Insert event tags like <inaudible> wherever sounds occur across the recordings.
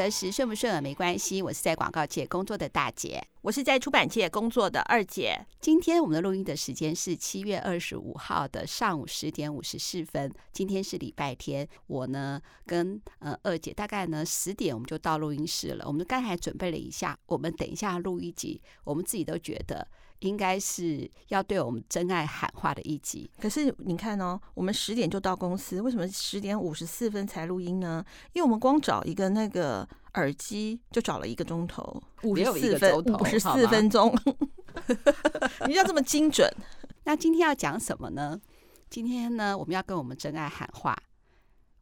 得时，顺不顺耳没关系。我是在广告界工作的大姐，我是在出版界工作的二姐。今天我们的录音的时间是七月二十五号的上午十点五十四分。今天是礼拜天，我呢跟呃二姐大概呢十点我们就到录音室了。我们刚才准备了一下，我们等一下录一集，我们自己都觉得。应该是要对我们真爱喊话的一集。可是你看哦，我们十点就到公司，为什么十点五十四分才录音呢？因为我们光找一个那个耳机就找了一个钟头，五十四分，五十四分钟。<laughs> 你要这么精准？<laughs> 那今天要讲什么呢？今天呢，我们要跟我们真爱喊话。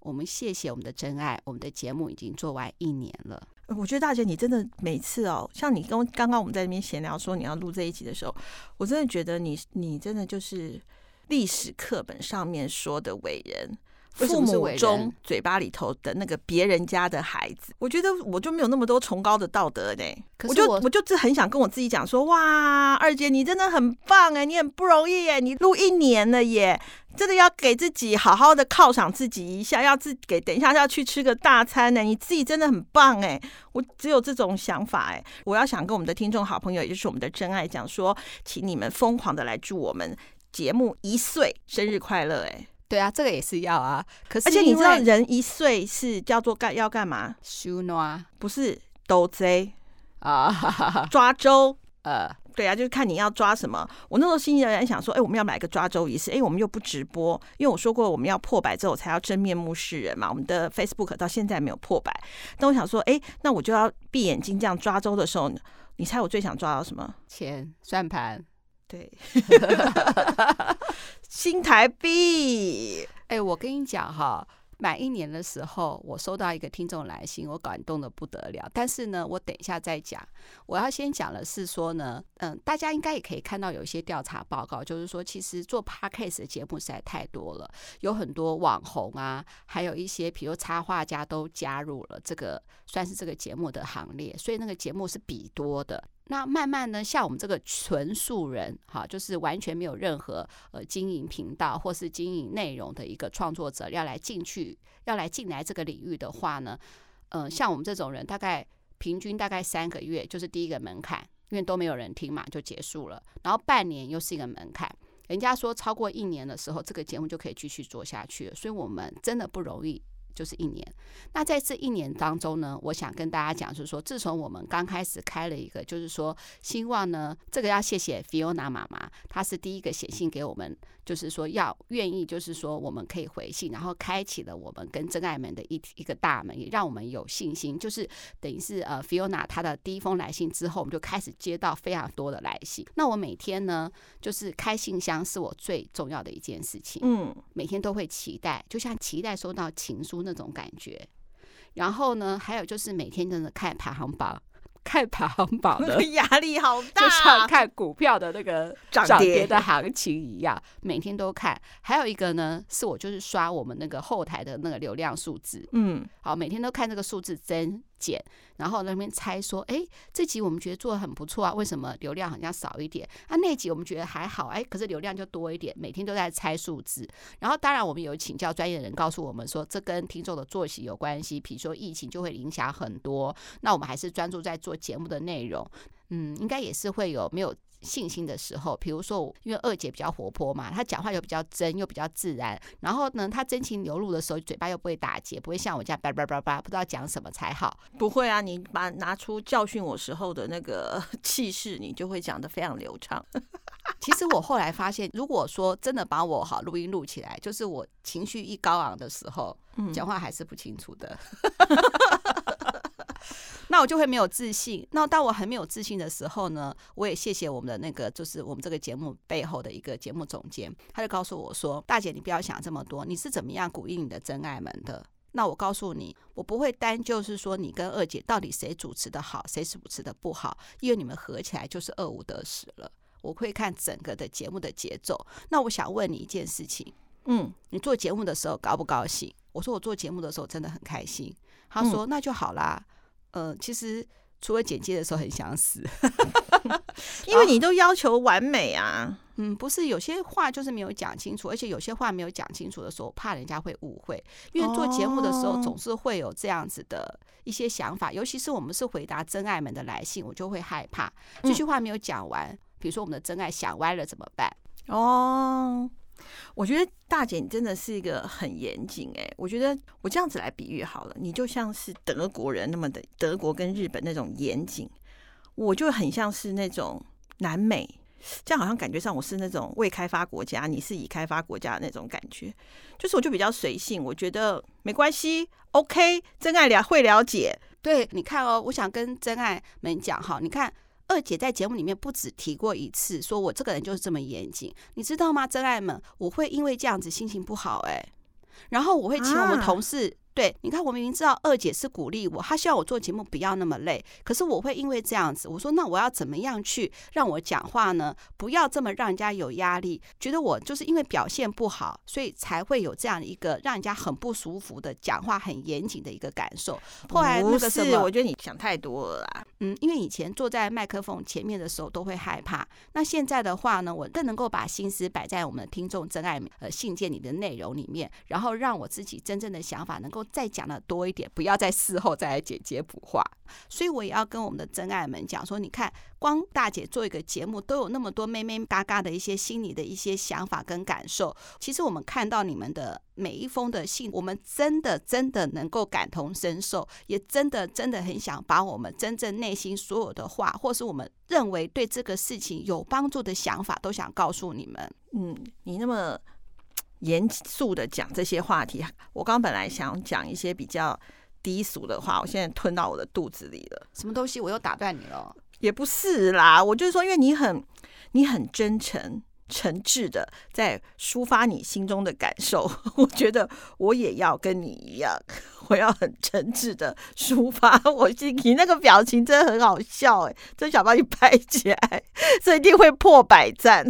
我们谢谢我们的真爱，我们的节目已经做完一年了。我觉得大姐，你真的每次哦，像你跟刚刚我们在那边闲聊说你要录这一集的时候，我真的觉得你你真的就是历史课本上面说的伟人，父母中嘴巴里头的那个别人家的孩子。我觉得我就没有那么多崇高的道德呢，我就我就是很想跟我自己讲说，哇，二姐你真的很棒哎，你很不容易耶，你录一年了耶。真的要给自己好好的犒赏自己一下，要自给等一下要去吃个大餐呢。你自己真的很棒哎，我只有这种想法哎。我要想跟我们的听众好朋友，也就是我们的真爱讲说，请你们疯狂的来祝我们节目一岁生日快乐哎。对啊，这个也是要啊。可是而且你知道人一岁是叫做干要干嘛？收暖不是斗贼啊，<laughs> 抓周呃。对啊，就是看你要抓什么。我那时候心里在想说，哎，我们要买个抓周仪式，哎，我们又不直播，因为我说过我们要破百之后才要真面目示人嘛。我们的 Facebook 到现在没有破百，但我想说，哎，那我就要闭眼睛这样抓周的时候，你猜我最想抓到什么？钱、算盘，对，<laughs> 新台币。哎，我跟你讲哈。满一年的时候，我收到一个听众来信，我感动的不得了。但是呢，我等一下再讲。我要先讲的是说呢，嗯，大家应该也可以看到有一些调查报告，就是说，其实做 Podcast 的节目实在太多了，有很多网红啊，还有一些比如插画家都加入了这个，算是这个节目的行列，所以那个节目是比多的。那慢慢呢，像我们这个纯素人，哈，就是完全没有任何呃经营频道或是经营内容的一个创作者，要来进去，要来进来这个领域的话呢，呃，像我们这种人，大概平均大概三个月就是第一个门槛，因为都没有人听嘛，就结束了。然后半年又是一个门槛，人家说超过一年的时候，这个节目就可以继续做下去。所以我们真的不容易。就是一年，那在这一年当中呢，我想跟大家讲，就是说，自从我们刚开始开了一个，就是说，希望呢，这个要谢谢 Fiona 妈妈，她是第一个写信给我们，就是说要愿意，就是说我们可以回信，然后开启了我们跟真爱们的一一个大门，也让我们有信心，就是等于是呃 Fiona 她的第一封来信之后，我们就开始接到非常多的来信。那我每天呢，就是开信箱是我最重要的一件事情，嗯，每天都会期待，就像期待收到情书。那种感觉，然后呢，还有就是每天真的看排行榜，看排行榜的 <laughs> 压力好大，就像看股票的那个涨跌。的行情一样，每天都看。还有一个呢，是我就是刷我们那个后台的那个流量数字，嗯，好，每天都看这个数字增减。然后那边猜说，哎，这集我们觉得做的很不错啊，为什么流量好像少一点？啊，那集我们觉得还好，哎，可是流量就多一点。每天都在猜数字。然后当然我们有请教专业的人告诉我们说，这跟听众的作息有关系。比如说疫情就会影响很多。那我们还是专注在做节目的内容。嗯，应该也是会有没有。信心的时候，比如说我，因为二姐比较活泼嘛，她讲话又比较真，又比较自然。然后呢，她真情流露的时候，嘴巴又不会打结，不会像我这样叭叭叭叭，不知道讲什么才好。不会啊，你把拿出教训我时候的那个 <laughs> 气势，你就会讲得非常流畅。<laughs> 其实我后来发现，如果说真的把我好录音录起来，就是我情绪一高昂的时候，讲话还是不清楚的。<laughs> 那我就会没有自信。那当我很没有自信的时候呢，我也谢谢我们的那个，就是我们这个节目背后的一个节目总监，他就告诉我说：“大姐，你不要想这么多，你是怎么样鼓励你的真爱们的？那我告诉你，我不会单就是说你跟二姐到底谁主持的好，谁主持的不好，因为你们合起来就是二五得十了。我会看整个的节目的节奏。那我想问你一件事情，嗯，你做节目的时候高不高兴？我说我做节目的时候真的很开心。他说那就好啦。”呃，其实除了剪接的时候很想死，<laughs> 因为你都要求完美啊。嗯，不是，有些话就是没有讲清楚，而且有些话没有讲清楚的时候，怕人家会误会。因为做节目的时候，总是会有这样子的一些想法，尤其是我们是回答真爱们的来信，我就会害怕这句话没有讲完。比如说，我们的真爱想歪了怎么办？哦，我觉得大姐你真的是一个很严谨哎。我觉得我这样子来比喻好了，你就像是德国人那么的德国跟日本那种严谨，我就很像是那种南美。这样好像感觉上我是那种未开发国家，你是已开发国家的那种感觉，就是我就比较随性，我觉得没关系，OK，真爱了会了解。对，你看哦，我想跟真爱们讲哈，你看二姐在节目里面不止提过一次，说我这个人就是这么严谨，你知道吗？真爱们，我会因为这样子心情不好哎，然后我会请我们同事。啊对，你看，我明明知道二姐是鼓励我，她希望我做节目不要那么累。可是我会因为这样子，我说那我要怎么样去让我讲话呢？不要这么让人家有压力，觉得我就是因为表现不好，所以才会有这样一个让人家很不舒服的讲话很严谨的一个感受。后来那个什么，我觉得你想太多了啦。嗯，因为以前坐在麦克风前面的时候都会害怕，那现在的话呢，我更能够把心思摆在我们的听众真爱呃信件里的内容里面，然后让我自己真正的想法能够再讲的多一点，不要在事后再来剪接补话。所以我也要跟我们的真爱们讲说，你看，光大姐做一个节目都有那么多妹妹嘎嘎的一些心里的一些想法跟感受。其实我们看到你们的每一封的信，我们真的真的能够感同身受，也真的真的很想把我们真正内心所有的话，或是我们认为对这个事情有帮助的想法，都想告诉你们。嗯，你那么严肃的讲这些话题，我刚本来想讲一些比较。低俗的话，我现在吞到我的肚子里了。什么东西？我又打断你了？也不是啦，我就是说，因为你很，你很真诚、诚挚的在抒发你心中的感受。<laughs> 我觉得我也要跟你一样，我要很诚挚的抒发 <laughs> 我心。你那个表情真的很好笑，哎，真想把你拍起来，这一定会破百赞。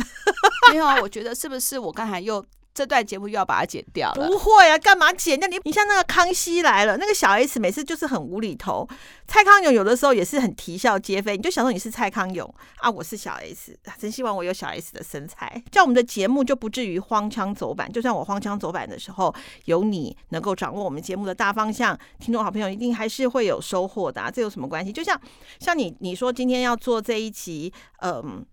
没有，我觉得是不是我刚才又。这段节目又要把它剪掉了？不会啊，干嘛剪？那你你像那个康熙来了，那个小 S 每次就是很无厘头，蔡康永有的时候也是很啼笑皆非。你就想说你是蔡康永啊，我是小 S，真希望我有小 S 的身材，这样我们的节目就不至于荒腔走板。就算我荒腔走板的时候，有你能够掌握我们节目的大方向，听众好朋友一定还是会有收获的啊。这有什么关系？就像像你你说今天要做这一期，嗯。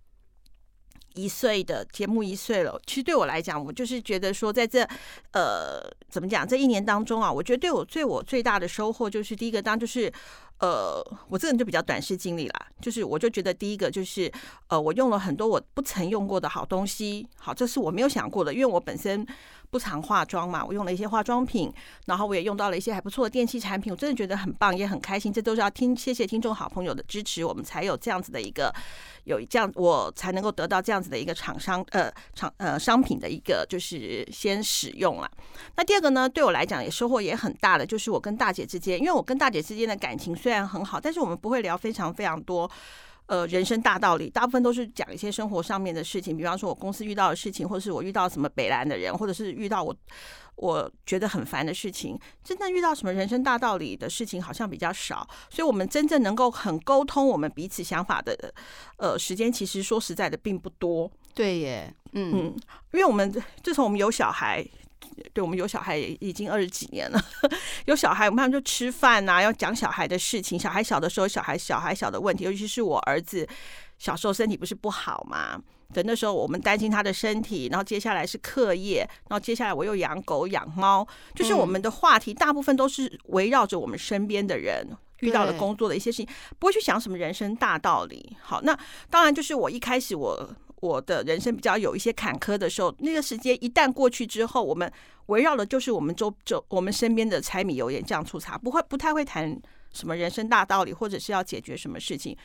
一岁的节目一岁了，其实对我来讲，我就是觉得说，在这呃，怎么讲，这一年当中啊，我觉得对我对我最大的收获就是第一个，当就是呃，我这个人就比较短视经历啦，就是我就觉得第一个就是呃，我用了很多我不曾用过的好东西，好，这是我没有想过的，因为我本身。不常化妆嘛，我用了一些化妆品，然后我也用到了一些还不错的电器产品，我真的觉得很棒，也很开心。这都是要听，谢谢听众好朋友的支持，我们才有这样子的一个，有这样我才能够得到这样子的一个厂商呃厂呃商品的一个就是先使用了。那第二个呢，对我来讲也收获也很大的，就是我跟大姐之间，因为我跟大姐之间的感情虽然很好，但是我们不会聊非常非常多。呃，人生大道理，大部分都是讲一些生活上面的事情，比方说我公司遇到的事情，或者是我遇到什么北兰的人，或者是遇到我我觉得很烦的事情。真正遇到什么人生大道理的事情，好像比较少。所以，我们真正能够很沟通我们彼此想法的，呃，时间其实说实在的并不多。对耶，嗯嗯，因为我们自从我们有小孩。对，我们有小孩已经二十几年了，有小孩，我们他们就吃饭呐、啊，要讲小孩的事情。小孩小的时候，小孩小孩小的问题，尤其是我儿子小时候身体不是不好嘛？等那时候我们担心他的身体，然后接下来是课业，然后接下来我又养狗养猫，就是我们的话题大部分都是围绕着我们身边的人遇到了工作的一些事情，不会去想什么人生大道理。好，那当然就是我一开始我。我的人生比较有一些坎坷的时候，那个时间一旦过去之后，我们围绕的就是我们周周我们身边的柴米油盐酱醋茶，不会不太会谈什么人生大道理，或者是要解决什么事情。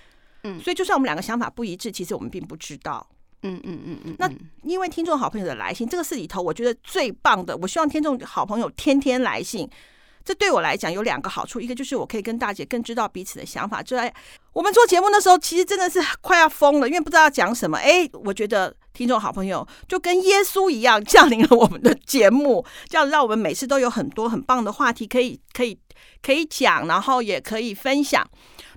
嗯，所以就算我们两个想法不一致，其实我们并不知道。嗯嗯嗯嗯。那因为听众好朋友的来信，这个是里头我觉得最棒的。我希望听众好朋友天天来信。这对我来讲有两个好处，一个就是我可以跟大姐更知道彼此的想法。就在我们做节目的时候，其实真的是快要疯了，因为不知道要讲什么。哎，我觉得听众好朋友就跟耶稣一样降临了我们的节目，这样让我们每次都有很多很棒的话题可以可以可以讲，然后也可以分享。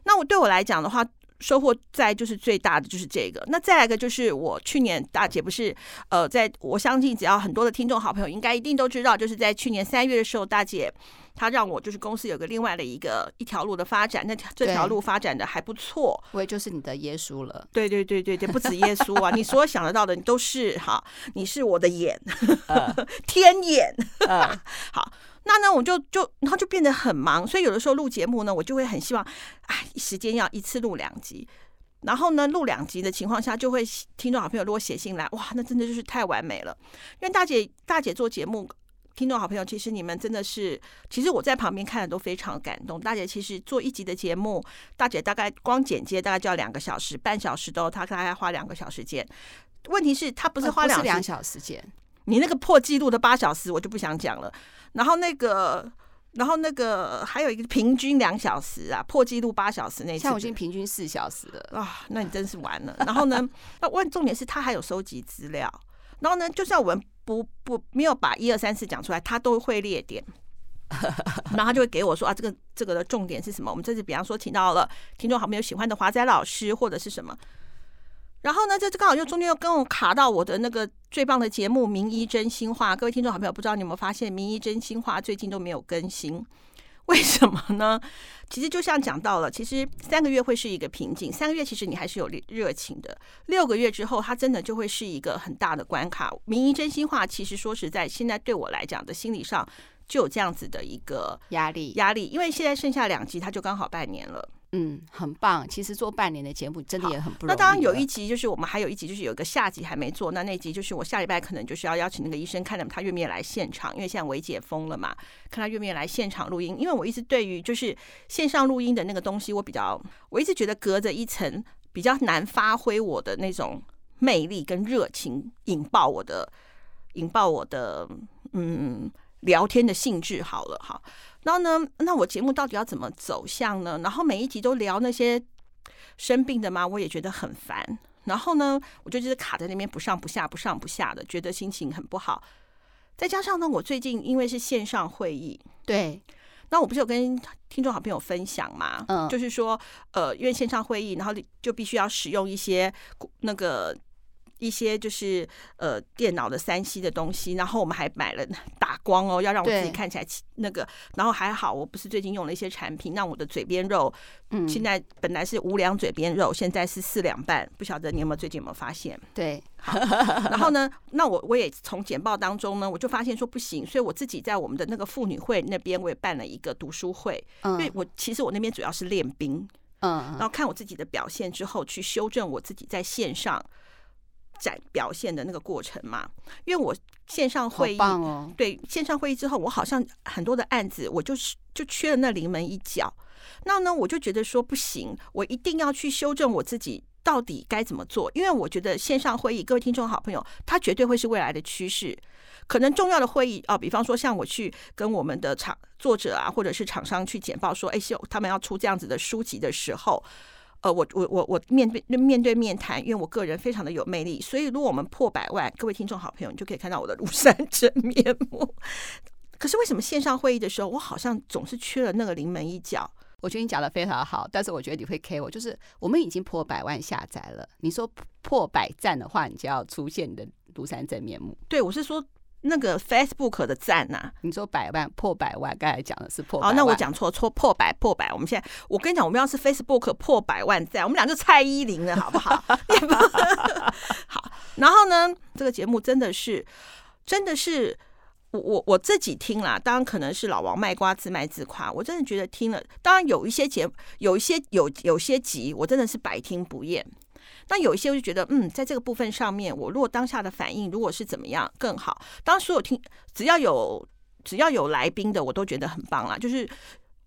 那我对我来讲的话，收获在就是最大的就是这个，那再来一个就是我去年大姐不是呃，在我相信只要很多的听众好朋友应该一定都知道，就是在去年三月的时候，大姐她让我就是公司有个另外的一个一条路的发展，那条这条路发展的还不错，我也就是你的耶稣了，对对对对对，不止耶稣啊，<laughs> 你所有想得到的你都是哈，你是我的眼，呃、天眼，呃、<laughs> 好。那呢，我就就然后就变得很忙，所以有的时候录节目呢，我就会很希望，哎，时间要一次录两集，然后呢，录两集的情况下，就会听众好朋友如果写信来，哇，那真的就是太完美了。因为大姐大姐做节目，听众好朋友，其实你们真的是，其实我在旁边看的都非常感动。大姐其实做一集的节目，大姐大概光剪接大概就要两个小时，半小时都她大概花两个小时剪。问题是她不是花两、呃、两小时剪，你那个破纪录的八小时，我就不想讲了。然后那个，然后那个还有一个平均两小时啊，破纪录八小时那。像我已经平均四小时了啊，那你真是完了。然后呢，<laughs> 那问重点是他还有收集资料。然后呢，就算我们不不没有把一二三四讲出来，他都会列点。<laughs> 然后他就会给我说啊，这个这个的重点是什么？我们这次比方说请到了听众好朋友喜欢的华仔老师，或者是什么。然后呢，这这刚好又中间又跟我卡到我的那个最棒的节目《名医真心话》。各位听众好朋友，不知道你有没有发现，《名医真心话》最近都没有更新，<laughs> 为什么呢？其实就像讲到了，其实三个月会是一个瓶颈，三个月其实你还是有热情的，六个月之后，它真的就会是一个很大的关卡。《名医真心话》其实说实在，现在对我来讲的心理上就有这样子的一个压力，压力，因为现在剩下两集，它就刚好半年了。嗯，很棒。其实做半年的节目真的也很不容易。那当然有一集，就是我们还有一集，就是有一个下集还没做。那那集就是我下礼拜可能就是要邀请那个医生，看他愿不愿意来现场，因为现在微解封了嘛，看他愿不愿意来现场录音。因为我一直对于就是线上录音的那个东西，我比较我一直觉得隔着一层比较难发挥我的那种魅力跟热情，引爆我的引爆我的嗯聊天的兴致。好了，好。然后呢，那我节目到底要怎么走向呢？然后每一集都聊那些生病的吗？我也觉得很烦。然后呢，我就就是卡在那边不上不下，不上不下的，觉得心情很不好。再加上呢，我最近因为是线上会议，对，那我不是有跟听众好朋友分享嘛？嗯，就是说，呃，因为线上会议，然后就必须要使用一些那个。一些就是呃电脑的三 C 的东西，然后我们还买了打光哦，要让我自己看起来那个。然后还好，我不是最近用了一些产品，让我的嘴边肉，嗯，现在本来是五两嘴边肉，现在是四两半。不晓得你有没有最近有没有发现？对，好。然后呢，那我我也从简报当中呢，我就发现说不行，所以我自己在我们的那个妇女会那边，我也办了一个读书会，因为我其实我那边主要是练兵，嗯，然后看我自己的表现之后，去修正我自己在线上。展表现的那个过程嘛，因为我线上会议，哦、对线上会议之后，我好像很多的案子，我就是就缺了那临门一脚。那呢，我就觉得说不行，我一定要去修正我自己到底该怎么做。因为我觉得线上会议，各位听众好朋友，它绝对会是未来的趋势。可能重要的会议啊，比方说像我去跟我们的厂作者啊，或者是厂商去简报说，哎，秀他们要出这样子的书籍的时候。呃，我我我我面对面对面谈，因为我个人非常的有魅力，所以如果我们破百万，各位听众好朋友，你就可以看到我的庐山真面目。可是为什么线上会议的时候，我好像总是缺了那个临门一脚？我觉得你讲的非常好，但是我觉得你会 K 我，就是我们已经破百万下载了，你说破百赞的话，你就要出现你的庐山真面目。对，我是说。那个 Facebook 的赞呐、啊，你说百万破百万，刚才讲的是破百万。好，那我讲错，错破百破百。我们现在，我跟你讲，我们要是 Facebook 破百万赞，我们俩就蔡依林了，好不好？<laughs> <laughs> 好。然后呢，这个节目真的是，真的是我我我自己听了，当然可能是老王卖瓜自卖自夸。我真的觉得听了，当然有一些节，有一些有有些集，我真的是百听不厌。那有一些我就觉得，嗯，在这个部分上面，我如果当下的反应如果是怎么样更好，当所有听只要有只要有来宾的，我都觉得很棒啦。就是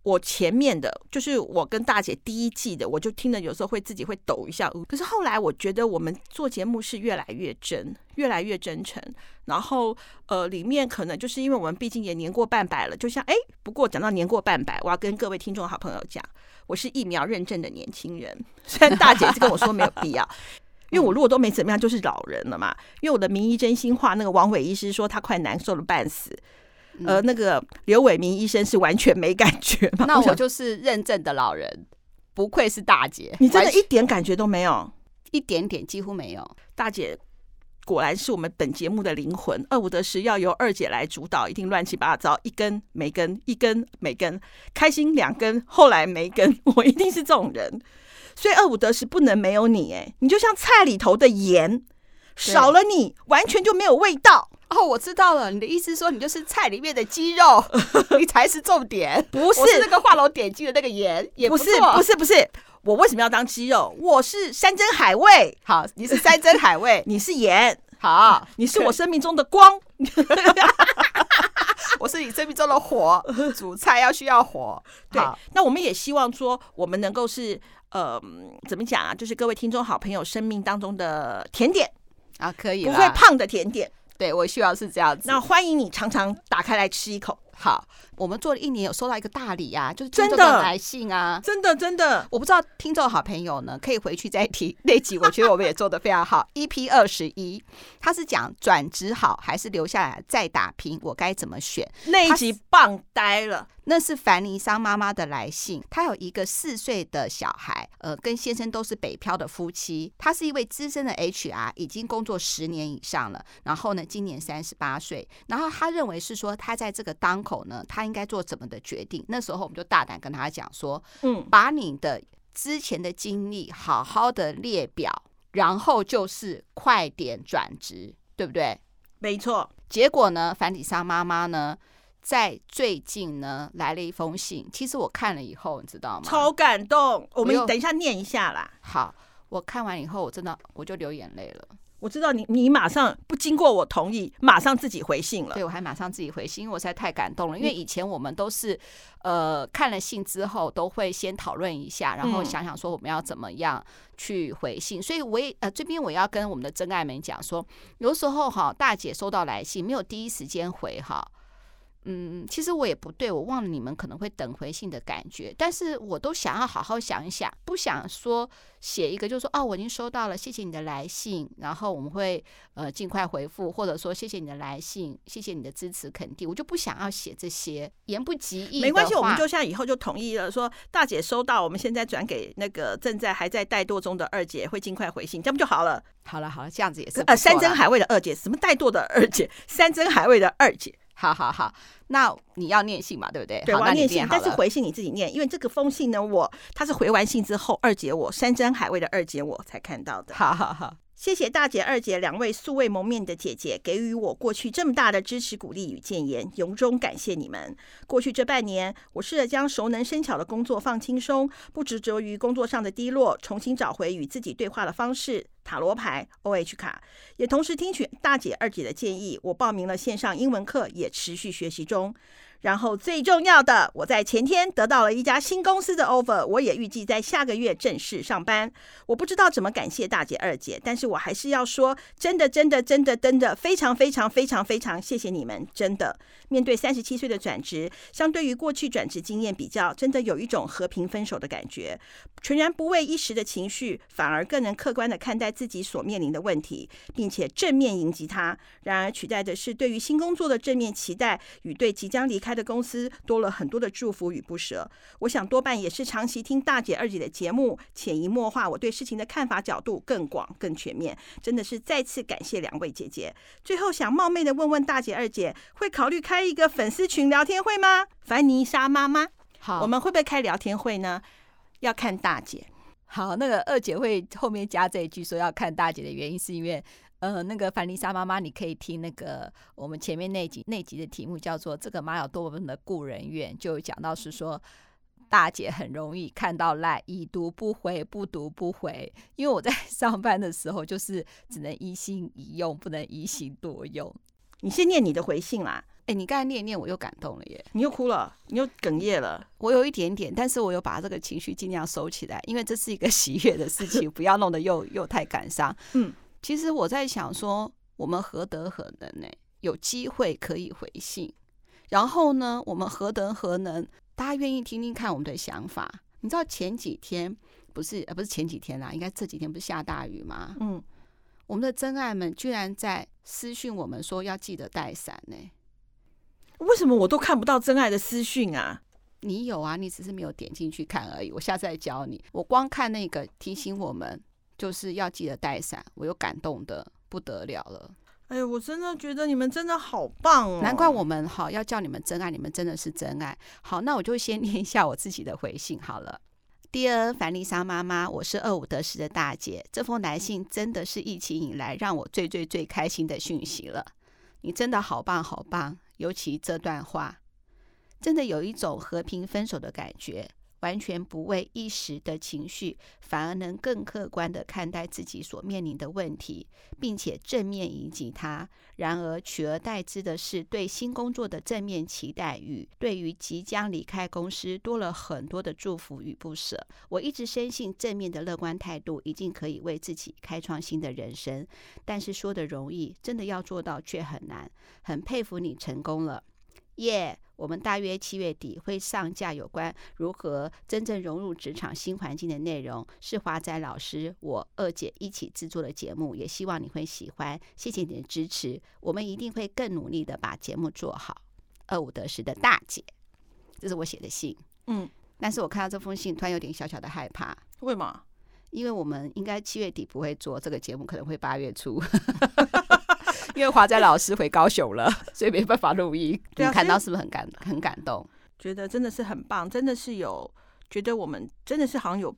我前面的，就是我跟大姐第一季的，我就听了，有时候会自己会抖一下。可是后来我觉得我们做节目是越来越真，越来越真诚。然后呃，里面可能就是因为我们毕竟也年过半百了，就像哎，不过讲到年过半百，我要跟各位听众好朋友讲，我是疫苗认证的年轻人。虽然大姐是跟我说没有必要，<laughs> 因为我如果都没怎么样，就是老人了嘛。因为我的名医真心话，那个王伟医师说他快难受了半死。呃，那个刘伟明医生是完全没感觉嘛？那我就是认证的老人，不愧是大姐，你真的一点感觉都没有，一点点几乎没有。大姐果然是我们本节目的灵魂，二五得十要由二姐来主导，一定乱七八糟，一根没根，一根没根，开心两根，后来没根，我一定是这种人，所以二五得十不能没有你，哎，你就像菜里头的盐，少了你完全就没有味道。哦，我知道了，你的意思是说你就是菜里面的鸡肉，<laughs> 你才是重点，不是，是那个画龙点睛的那个盐，也不，不是，不是，不是，我为什么要当鸡肉？我是山珍海味，好，你是山珍海味，<laughs> 你是盐，好，你是我生命中的光，<laughs> 我是你生命中的火，煮菜要需要火，对，那我们也希望说，我们能够是呃，怎么讲啊？就是各位听众好朋友生命当中的甜点啊，可以不会胖的甜点。对，我需要是这样子。那欢迎你常常打开来吃一口。好，我们做了一年，有收到一个大礼啊，就是听众的来信啊，真的真的。我不知道听众好朋友呢，可以回去再听那集，我觉得我们也做的非常好。<laughs> EP 二十一，他是讲转职好还是留下来再打拼，我该怎么选？那一集棒呆了。那是凡妮莎妈妈的来信，她有一个四岁的小孩，呃，跟先生都是北漂的夫妻。她是一位资深的 HR，已经工作十年以上了。然后呢，今年三十八岁。然后她认为是说，她在这个当口呢，她应该做怎么的决定？那时候我们就大胆跟她讲说，嗯，把你的之前的经历好好的列表，然后就是快点转职，对不对？没错。结果呢，凡妮莎妈妈呢？在最近呢，来了一封信。其实我看了以后，你知道吗？超感动。我们等一下念一下啦。好，我看完以后，我真的我就流眼泪了。我知道你，你马上不经过我同意，马上自己回信了。对，我还马上自己回信，因为我实在太感动了。因为以前我们都是，呃，看了信之后都会先讨论一下，然后想想说我们要怎么样去回信。所以我也呃这边我要跟我们的真爱们讲说，有时候哈，大姐收到来信没有第一时间回哈。嗯，其实我也不对，我忘了你们可能会等回信的感觉，但是我都想要好好想一想，不想说写一个就是说哦，我已经收到了，谢谢你的来信，然后我们会呃尽快回复，或者说谢谢你的来信，谢谢你的支持肯定，我就不想要写这些言不及义。没关系，我们就像以后就同意了，说大姐收到，我们现在转给那个正在还在怠惰中的二姐，会尽快回信，这样不就好了？好了好了，这样子也是呃山珍海味的二姐，什么怠惰的二姐，山珍海味的二姐。好好好，那你要念信嘛，对不对？对，我要念信，但是回信你自己念，因为这个封信呢，我他是回完信之后，二姐我山珍海味的二姐我才看到的。好好好。谢谢大姐、二姐两位素未谋面的姐姐给予我过去这么大的支持、鼓励与建言，由衷感谢你们。过去这半年，我试着将熟能生巧的工作放轻松，不执着于工作上的低落，重新找回与自己对话的方式。塔罗牌、OH 卡，也同时听取大姐、二姐的建议，我报名了线上英文课，也持续学习中。然后最重要的，我在前天得到了一家新公司的 offer，我也预计在下个月正式上班。我不知道怎么感谢大姐、二姐，但是我还是要说，真的、真的、真的、真的，非常、非常、非常、非常谢谢你们！真的，面对三十七岁的转职，相对于过去转职经验比较，真的有一种和平分手的感觉，全然不为一时的情绪，反而更能客观的看待自己所面临的问题，并且正面迎击它。然而取代的是对于新工作的正面期待与对即将离。开的公司多了很多的祝福与不舍，我想多半也是长期听大姐二姐的节目，潜移默化，我对事情的看法角度更广更全面，真的是再次感谢两位姐姐。最后想冒昧的问问大姐二姐，会考虑开一个粉丝群聊天会吗？凡妮莎妈妈，好，我们会不会开聊天会呢？要看大姐。好，那个二姐会后面加这一句说要看大姐的原因是因为。呃，那个凡妮莎妈妈，你可以听那个我们前面那集那集的题目叫做“这个妈有多么的故人怨”，就讲到是说大姐很容易看到赖已读不回，不读不回。因为我在 <laughs> 上班的时候就是只能一心一用，不能一心多用。你先念你的回信啦。哎，你刚才念念，我又感动了耶！你又哭了，你又哽咽了。我有一点点，但是我有把这个情绪尽量收起来，因为这是一个 <laughs> 喜悦的事情，不要弄得又又太感伤。<laughs> 嗯，其实我在想说，我们何德何能呢？有机会可以回信，然后呢，我们何德何能？大家愿意听听看我们的想法？你知道前几天不是呃不是前几天啦，应该这几天不是下大雨吗？嗯，我们的真爱们居然在私讯我们说要记得带伞呢。为什么我都看不到真爱的私讯啊？你有啊，你只是没有点进去看而已。我下次再教你。我光看那个提醒我们就是要记得带伞，我又感动的不得了了。哎呦，我真的觉得你们真的好棒哦！难怪我们好要叫你们真爱，你们真的是真爱。好，那我就先念一下我自己的回信好了。Dear 凡丽莎妈妈，我是二五得十的大姐。这封来信真的是疫情以来让我最最最开心的讯息了。你真的好棒好棒。尤其这段话，真的有一种和平分手的感觉，完全不为一时的情绪，反而能更客观地看待自己所面临的问题，并且正面迎击它。然而取而代之的是对新工作的正面期待与对于即将离开公司多了很多的祝福与不舍。我一直深信正面的乐观态度一定可以为自己开创新的人生，但是说得容易，真的要做到却很难。很佩服你成功了，耶、yeah！我们大约七月底会上架有关如何真正融入职场新环境的内容，是华仔老师我二姐一起制作的节目，也希望你会喜欢。谢谢你的支持，我们一定会更努力的把节目做好。二五得十的大姐，这是我写的信。嗯，但是我看到这封信，突然有点小小的害怕。为什么？因为我们应该七月底不会做这个节目，可能会八月初。<laughs> 因为华仔老师回高雄了，<laughs> 所以没办法录音。你看到是不是很感很感动？觉得真的是很棒，真的是有觉得我们真的是好像有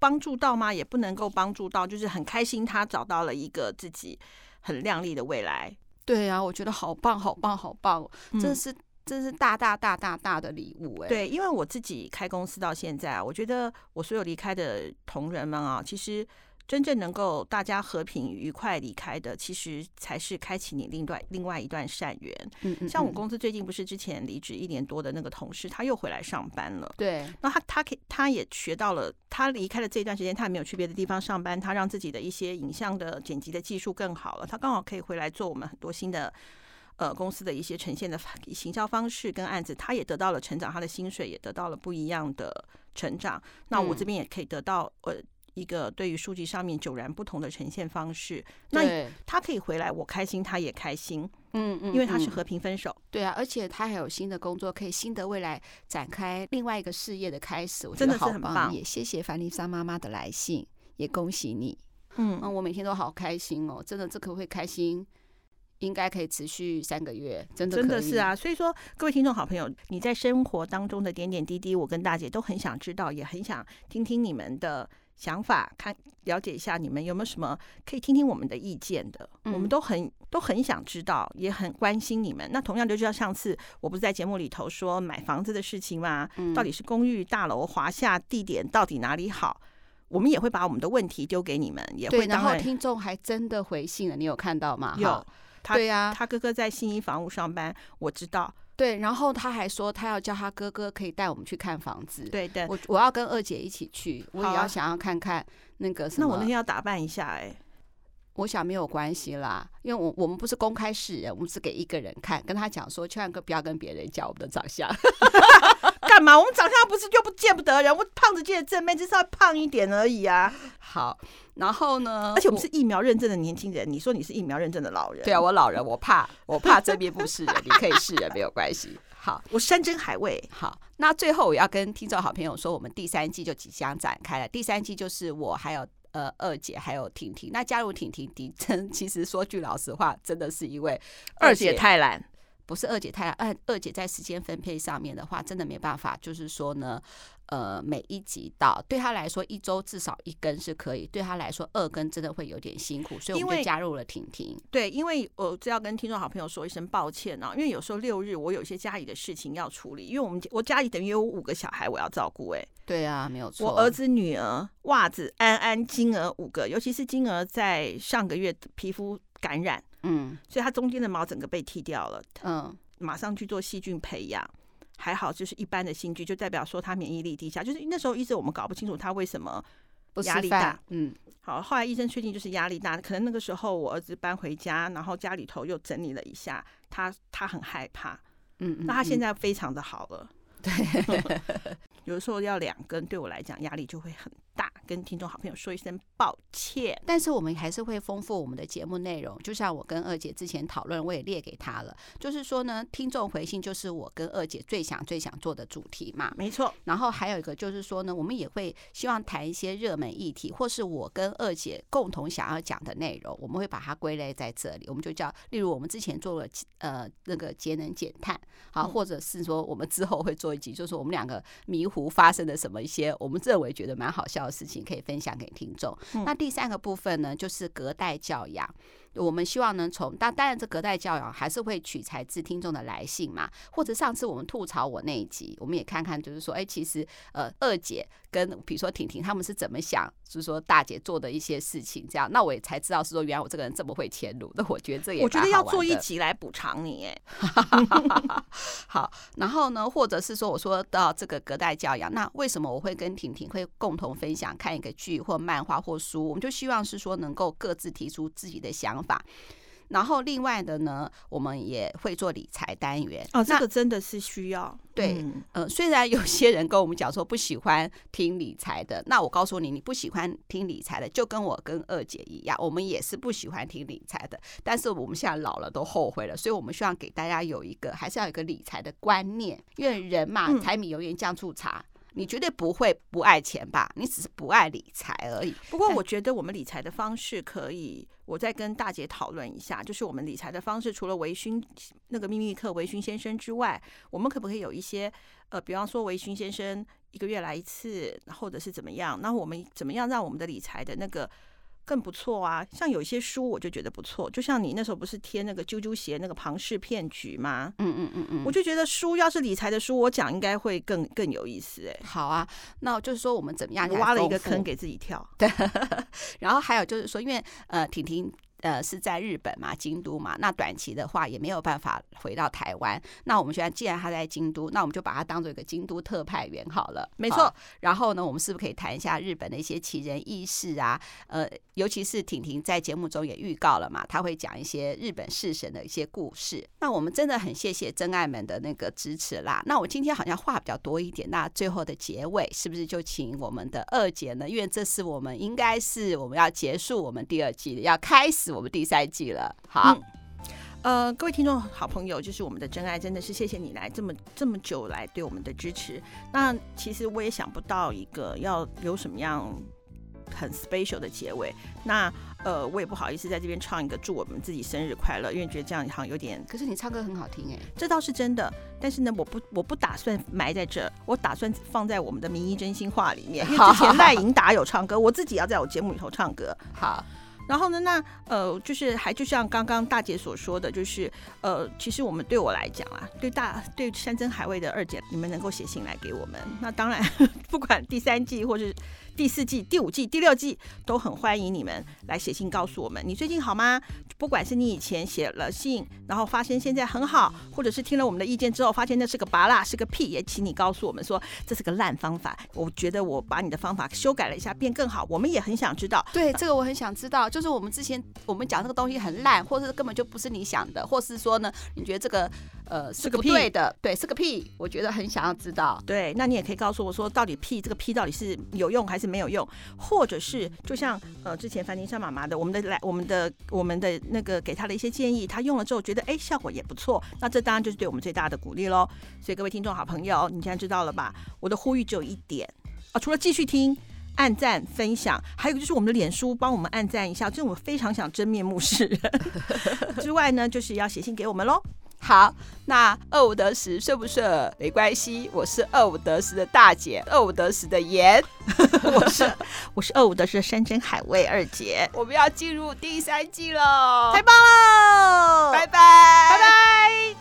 帮助到吗？也不能够帮助到，就是很开心他找到了一个自己很亮丽的未来。对啊，我觉得好棒，好棒，好棒！真的是真是大大大大大的礼物哎。对，因为我自己开公司到现在，我觉得我所有离开的同仁们啊，其实。真正能够大家和平愉快离开的，其实才是开启你另外另外一段善缘。嗯，嗯嗯，像我公司最近不是之前离职一年多的那个同事，他又回来上班了。对，那他他可他也学到了，他离开了这段时间，他也没有去别的地方上班，他让自己的一些影像的剪辑的技术更好了。他刚好可以回来做我们很多新的呃公司的一些呈现的行销方式跟案子，他也得到了成长，他的薪水也得到了不一样的成长。那我这边也可以得到呃。一个对于书籍上面迥然不同的呈现方式，那他可以回来，我开心，他也开心，嗯嗯，因为他是和平分手，对啊，而且他还有新的工作，可以新的未来展开另外一个事业的开始，我觉得好棒，真的是很棒。也谢谢凡丽莎妈妈的来信，也恭喜你，嗯，我每天都好开心哦，真的，这可会开心，应该可以持续三个月，真的真的是啊。所以说，各位听众好朋友，你在生活当中的点点滴滴，我跟大姐都很想知道，也很想听听你们的。想法，看了解一下你们有没有什么可以听听我们的意见的，嗯、我们都很都很想知道，也很关心你们。那同样就像上次我不是在节目里头说买房子的事情吗？嗯、到底是公寓大楼华夏地点到底哪里好？我们也会把我们的问题丢给你们，也会。然后听众还真的回信了，你有看到吗？有，他对呀、啊，他哥哥在信义房屋上班，我知道。对，然后他还说他要叫他哥哥可以带我们去看房子。对的，我我要跟二姐一起去，我也要想要看看那个什么。那我那天要打扮一下哎、欸，我想没有关系啦，因为我我们不是公开示人，我们只给一个人看，跟他讲说千万不要跟别人讲我们的长相。<laughs> 干嘛？我们长相不是就不见不得人？我胖子见正面，就是要胖一点而已啊。好，然后呢？而且我们是疫苗认证的年轻人，你说你是疫苗认证的老人？对啊，我老人，我怕，我怕这边不是人，你可以是人没有关系。好，我山珍海味。好，那最后我要跟听众好朋友说，我们第三季就即将展开了。第三季就是我还有呃二姐还有婷婷。那加入婷婷，迪真其实说句老实话，真的是因为二姐太懒。不是二姐太二二姐在时间分配上面的话，真的没办法。就是说呢，呃，每一集到对她来说，一周至少一更是可以；对她来说，二更真的会有点辛苦，所以我们就加入了婷婷。对，因为我只要跟听众好朋友说一声抱歉啊，因为有时候六日我有些家里的事情要处理，因为我们我家里等于有五个小孩我要照顾。哎，对啊，没有错。我儿子、女儿、袜子、安安、金儿五个，尤其是金儿在上个月皮肤感染。嗯，所以它中间的毛整个被剃掉了，嗯，马上去做细菌培养。还好，就是一般的细菌，就代表说它免疫力低下。就是那时候一直我们搞不清楚他为什么压力大。嗯，好，后来医生确定就是压力大。可能那个时候我儿子搬回家，然后家里头又整理了一下，他他很害怕。嗯，嗯，嗯，那他现在非常的好了。对，<laughs> <laughs> 有的时候要两根，对我来讲压力就会很大，跟听众好朋友说一声抱歉。但是我们还是会丰富我们的节目内容，就像我跟二姐之前讨论，我也列给她了。就是说呢，听众回信就是我跟二姐最想最想做的主题嘛，没错。然后还有一个就是说呢，我们也会希望谈一些热门议题，或是我跟二姐共同想要讲的内容，我们会把它归类在这里，我们就叫，例如我们之前做了呃那个节能减碳，好，或者是说我们之后会做一集，就是我们两个迷糊发生的什么一些我们认为觉得蛮好笑的事情，可以分享给听众。那第三个部分呢，就是隔代教养。我们希望能从，当当然这隔代教养还是会取材自听众的来信嘛，或者上次我们吐槽我那一集，我们也看看，就是说，哎，其实呃二姐跟比如说婷婷他们是怎么想，就是说大姐做的一些事情，这样，那我也才知道是说原来我这个人这么会切入，那我觉得这也我觉得要做一集来补偿你，哎，好，然后呢，或者是说我说到这个隔代教养，那为什么我会跟婷婷会共同分享看一个剧或漫画或书，我们就希望是说能够各自提出自己的想法。法，然后另外的呢，我们也会做理财单元哦，这个真的是需要。对，嗯、呃，虽然有些人跟我们讲说不喜欢听理财的，那我告诉你，你不喜欢听理财的，就跟我跟二姐一样，我们也是不喜欢听理财的。但是我们现在老了都后悔了，所以我们希望给大家有一个，还是要有一个理财的观念，因为人嘛，柴米油盐酱醋茶。嗯你绝对不会不爱钱吧？你只是不爱理财而已。不过我觉得我们理财的方式可以，我再跟大姐讨论一下。就是我们理财的方式，除了维勋那个秘密课维勋先生之外，我们可不可以有一些呃，比方说维勋先生一个月来一次，或者是怎么样？那我们怎么样让我们的理财的那个？更不错啊，像有一些书我就觉得不错，就像你那时候不是贴那个啾啾鞋那个庞氏骗局吗？嗯嗯嗯嗯，我就觉得书要是理财的书，我讲应该会更更有意思哎、欸。好啊，那就是说我们怎么样挖了一个坑给自己跳？对，<laughs> 然后还有就是说，因为呃，婷婷。呃，是在日本嘛，京都嘛。那短期的话也没有办法回到台湾。那我们现在既然他在京都，那我们就把他当做一个京都特派员好了。没错。然后呢，我们是不是可以谈一下日本的一些奇人异事啊？呃，尤其是婷婷在节目中也预告了嘛，他会讲一些日本式神的一些故事。那我们真的很谢谢真爱们的那个支持啦。那我今天好像话比较多一点，那最后的结尾是不是就请我们的二姐呢？因为这是我们应该是我们要结束我们第二季的，要开始。我们第三季了，好，嗯，呃，各位听众好朋友，就是我们的真爱，真的是谢谢你来这么这么久来对我们的支持。那其实我也想不到一个要有什么样很 special 的结尾。那呃，我也不好意思在这边唱一个祝我们自己生日快乐，因为觉得这样好像有点。可是你唱歌很好听哎，这倒是真的。但是呢，我不我不打算埋在这，我打算放在我们的名医真心话里面。因为之前赖颖达有唱歌，我自己要在我节目里头唱歌。好。然后呢，那呃，就是还就像刚刚大姐所说的，就是呃，其实我们对我来讲啊，对大对山珍海味的二姐，你们能够写信来给我们，那当然 <laughs> 不管第三季或是。第四季、第五季、第六季都很欢迎你们来写信告诉我们，你最近好吗？不管是你以前写了信，然后发现现在很好，或者是听了我们的意见之后发现那是个芭乐，是个屁，也请你告诉我们说这是个烂方法。我觉得我把你的方法修改了一下，变更好。我们也很想知道。对，这个我很想知道。就是我们之前我们讲这个东西很烂，或者是根本就不是你想的，或是说呢，你觉得这个呃是个对的，对，是个屁。我觉得很想要知道。对，那你也可以告诉我说，到底屁这个屁到底是有用还是？没有用，或者是就像呃之前樊妮莎妈妈的，我们的来我们的我们的那个给他的一些建议，他用了之后觉得哎效果也不错，那这当然就是对我们最大的鼓励喽。所以各位听众好朋友，你现在知道了吧？我的呼吁只有一点啊，除了继续听、按赞、分享，还有就是我们的脸书帮我们按赞一下，这我非常想真面目示人 <laughs> 之外呢，就是要写信给我们喽。好，那二五得十顺不顺没关系，我是二五得十的大姐，二五得十的盐，<laughs> 我是我是二五得十的山珍海味二姐，我们要进入第三季喽，太棒了，拜拜，拜拜。